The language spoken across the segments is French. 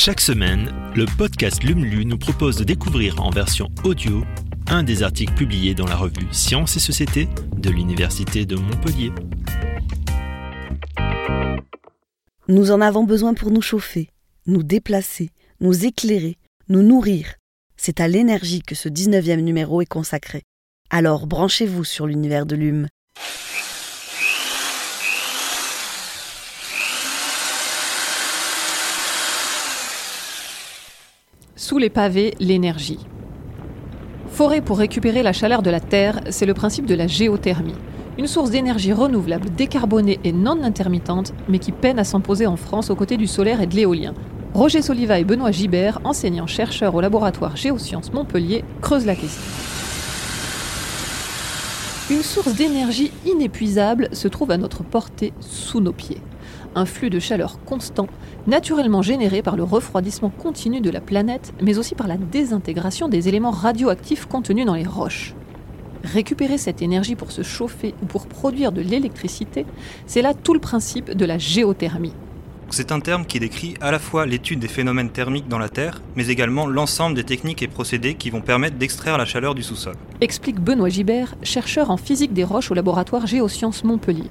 Chaque semaine, le podcast LUMLU nous propose de découvrir en version audio un des articles publiés dans la revue Sciences et Société de l'Université de Montpellier. Nous en avons besoin pour nous chauffer, nous déplacer, nous éclairer, nous nourrir. C'est à l'énergie que ce 19e numéro est consacré. Alors branchez-vous sur l'univers de l'UM. Sous les pavés, l'énergie. Forer pour récupérer la chaleur de la Terre, c'est le principe de la géothermie. Une source d'énergie renouvelable, décarbonée et non intermittente, mais qui peine à s'imposer en France aux côtés du solaire et de l'éolien. Roger Soliva et Benoît Gibert, enseignants-chercheurs au laboratoire Géosciences Montpellier, creusent la question. Une source d'énergie inépuisable se trouve à notre portée sous nos pieds un flux de chaleur constant, naturellement généré par le refroidissement continu de la planète, mais aussi par la désintégration des éléments radioactifs contenus dans les roches. Récupérer cette énergie pour se chauffer ou pour produire de l'électricité, c'est là tout le principe de la géothermie. C'est un terme qui décrit à la fois l'étude des phénomènes thermiques dans la Terre, mais également l'ensemble des techniques et procédés qui vont permettre d'extraire la chaleur du sous-sol. Explique Benoît Gibert, chercheur en physique des roches au laboratoire Géosciences Montpellier.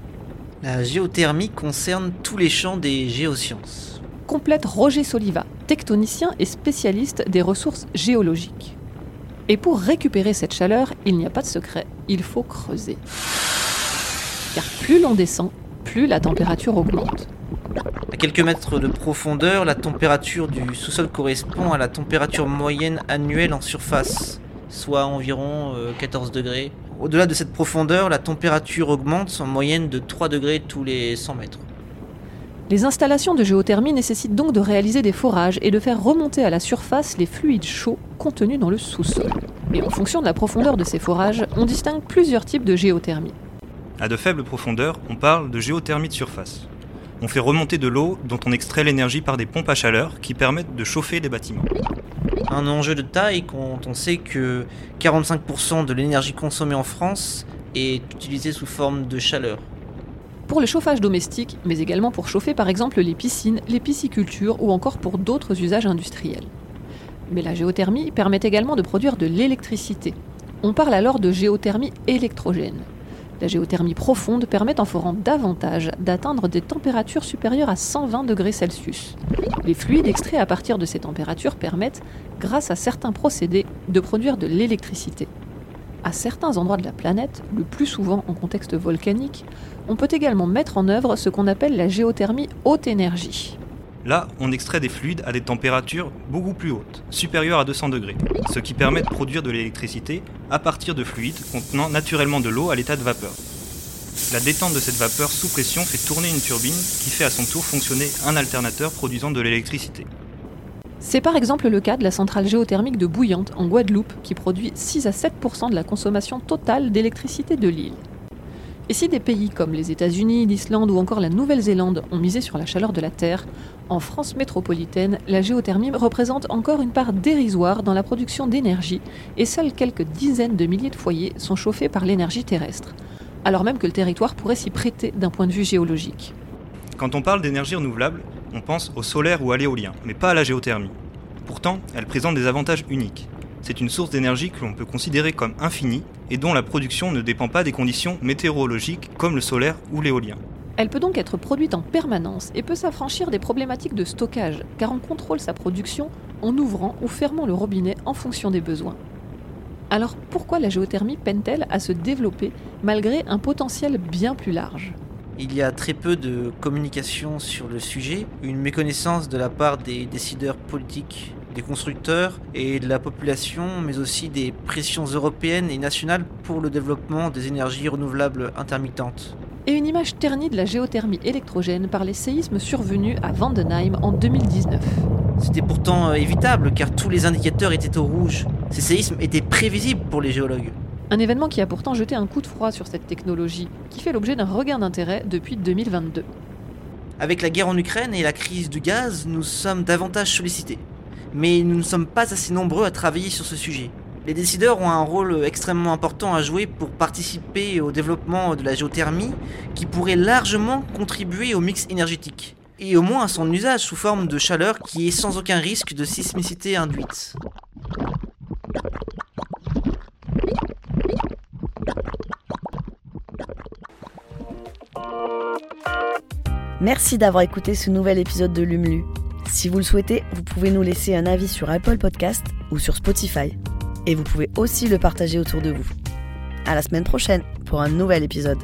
La géothermie concerne tous les champs des géosciences. Complète Roger Soliva, tectonicien et spécialiste des ressources géologiques. Et pour récupérer cette chaleur, il n'y a pas de secret, il faut creuser. Car plus l'on descend, plus la température augmente. À quelques mètres de profondeur, la température du sous-sol correspond à la température moyenne annuelle en surface, soit environ 14 euh, degrés au-delà de cette profondeur, la température augmente en moyenne de 3 degrés tous les 100 mètres. Les installations de géothermie nécessitent donc de réaliser des forages et de faire remonter à la surface les fluides chauds contenus dans le sous-sol. Et en fonction de la profondeur de ces forages, on distingue plusieurs types de géothermie. À de faibles profondeurs, on parle de géothermie de surface. On fait remonter de l'eau dont on extrait l'énergie par des pompes à chaleur qui permettent de chauffer des bâtiments un enjeu de taille quand on sait que 45% de l'énergie consommée en France est utilisée sous forme de chaleur. Pour le chauffage domestique, mais également pour chauffer par exemple les piscines, les piscicultures ou encore pour d'autres usages industriels. Mais la géothermie permet également de produire de l'électricité. On parle alors de géothermie électrogène. La géothermie profonde permet en forant davantage d'atteindre des températures supérieures à 120 degrés Celsius. Les fluides extraits à partir de ces températures permettent, grâce à certains procédés, de produire de l'électricité. À certains endroits de la planète, le plus souvent en contexte volcanique, on peut également mettre en œuvre ce qu'on appelle la géothermie haute énergie. Là, on extrait des fluides à des températures beaucoup plus hautes, supérieures à 200 degrés, ce qui permet de produire de l'électricité à partir de fluides contenant naturellement de l'eau à l'état de vapeur. La détente de cette vapeur sous pression fait tourner une turbine qui fait à son tour fonctionner un alternateur produisant de l'électricité. C'est par exemple le cas de la centrale géothermique de Bouillante en Guadeloupe qui produit 6 à 7% de la consommation totale d'électricité de l'île. Et si des pays comme les États-Unis, l'Islande ou encore la Nouvelle-Zélande ont misé sur la chaleur de la Terre, en France métropolitaine, la géothermie représente encore une part dérisoire dans la production d'énergie et seuls quelques dizaines de milliers de foyers sont chauffés par l'énergie terrestre, alors même que le territoire pourrait s'y prêter d'un point de vue géologique. Quand on parle d'énergie renouvelable, on pense au solaire ou à l'éolien, mais pas à la géothermie. Pourtant, elle présente des avantages uniques c'est une source d'énergie que l'on peut considérer comme infinie et dont la production ne dépend pas des conditions météorologiques comme le solaire ou l'éolien. Elle peut donc être produite en permanence et peut s'affranchir des problématiques de stockage, car on contrôle sa production en ouvrant ou fermant le robinet en fonction des besoins. Alors pourquoi la géothermie peine-t-elle à se développer malgré un potentiel bien plus large? Il y a très peu de communication sur le sujet, une méconnaissance de la part des décideurs politiques des constructeurs et de la population, mais aussi des pressions européennes et nationales pour le développement des énergies renouvelables intermittentes. Et une image ternie de la géothermie électrogène par les séismes survenus à Vandenheim en 2019. C'était pourtant euh, évitable car tous les indicateurs étaient au rouge. Ces séismes étaient prévisibles pour les géologues. Un événement qui a pourtant jeté un coup de froid sur cette technologie, qui fait l'objet d'un regain d'intérêt depuis 2022. Avec la guerre en Ukraine et la crise du gaz, nous sommes davantage sollicités mais nous ne sommes pas assez nombreux à travailler sur ce sujet. Les décideurs ont un rôle extrêmement important à jouer pour participer au développement de la géothermie qui pourrait largement contribuer au mix énergétique. et au moins à son usage sous forme de chaleur qui est sans aucun risque de sismicité induite. Merci d'avoir écouté ce nouvel épisode de Lumlu. Si vous le souhaitez, vous pouvez nous laisser un avis sur Apple Podcast ou sur Spotify. Et vous pouvez aussi le partager autour de vous. À la semaine prochaine pour un nouvel épisode.